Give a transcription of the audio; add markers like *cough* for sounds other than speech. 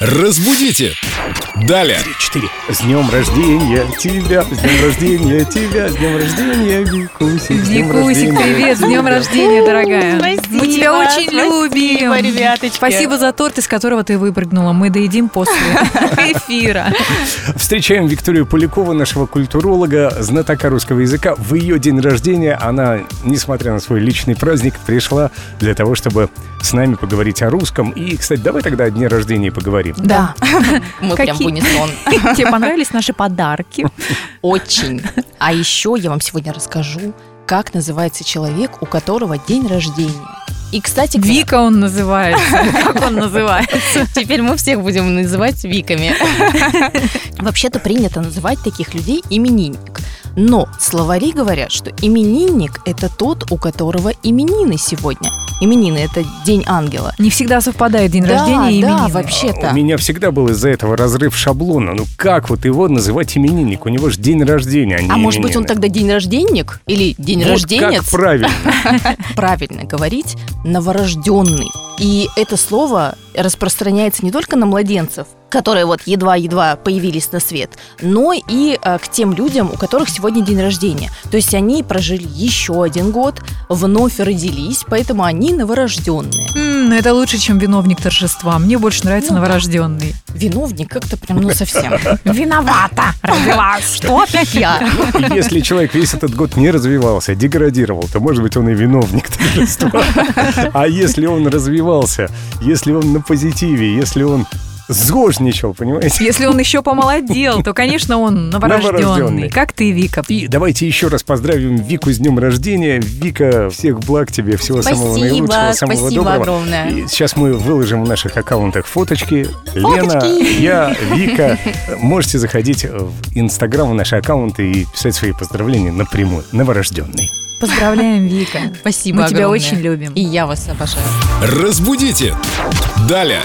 Разбудите! Далее! Четыре. С днем рождения тебя, с днем рождения тебя, с днем рождения, Викусик, Викусик, привет, с днем рождения, дорогая. Спасибо, Мы тебя очень спасибо, любим. ребяточки. Спасибо за торт, из которого ты выпрыгнула. Мы доедим после *laughs* эфира. Встречаем Викторию Полякову, нашего культуролога, знатока русского языка. В ее день рождения она, несмотря на свой личный праздник, пришла для того, чтобы с нами поговорить о русском. И, кстати, давай тогда о дне рождения поговорим. Да. *laughs* Мы прям в Какие? унисон. *laughs* Тебе понравились наши подарки? *laughs* Очень. А еще я вам сегодня расскажу, как называется человек, у которого день рождения. И, кстати, говоря, Вика он называется. Как он называется? теперь мы всех будем называть Виками. Вообще-то принято называть таких людей именинник. Но словари говорят, что именинник – это тот, у которого именины сегодня. Именины – это день ангела. Не всегда совпадает день да, рождения и да, именины. вообще-то. У меня всегда был из-за этого разрыв шаблона. Ну как вот его называть именинник? У него же день рождения, а не А может быть, он именины. тогда день рожденник или день Вот рожденец? как правильно. *laughs* правильно говорить новорожденный. И это слово распространяется не только на младенцев, которые вот едва-едва появились на свет, но и э, к тем людям, у которых сегодня день рождения. То есть они прожили еще один год, вновь родились, поэтому они новорожденные. Ну это лучше, чем виновник торжества. Мне больше нравится Ну да. новорожденный. Виновник как-то прям, ну совсем. *laughs* Виновата родилась. Что опять я? Если человек весь этот год не развивался, деградировал, то, может быть, он и виновник торжества. *laughs* А если он развивался, если он на позитиве, если он зожничал, понимаете? Если он еще помолодел, то, конечно, он новорожденный. Новорожденный. Как ты, Вика. И давайте еще раз поздравим Вику с днем рождения. Вика, всех благ тебе, всего самого Спасибо, наилучшего, самого спасибо доброго. огромное. И сейчас мы выложим в наших аккаунтах фоточки. Лена, Фоточки. я, Вика. Можете заходить в Инстаграм, в наши аккаунты и писать свои поздравления напрямую. Новорожденный. Поздравляем, Вика. Спасибо Мы тебя огромное. очень любим. И я вас обожаю. Разбудите! Далее!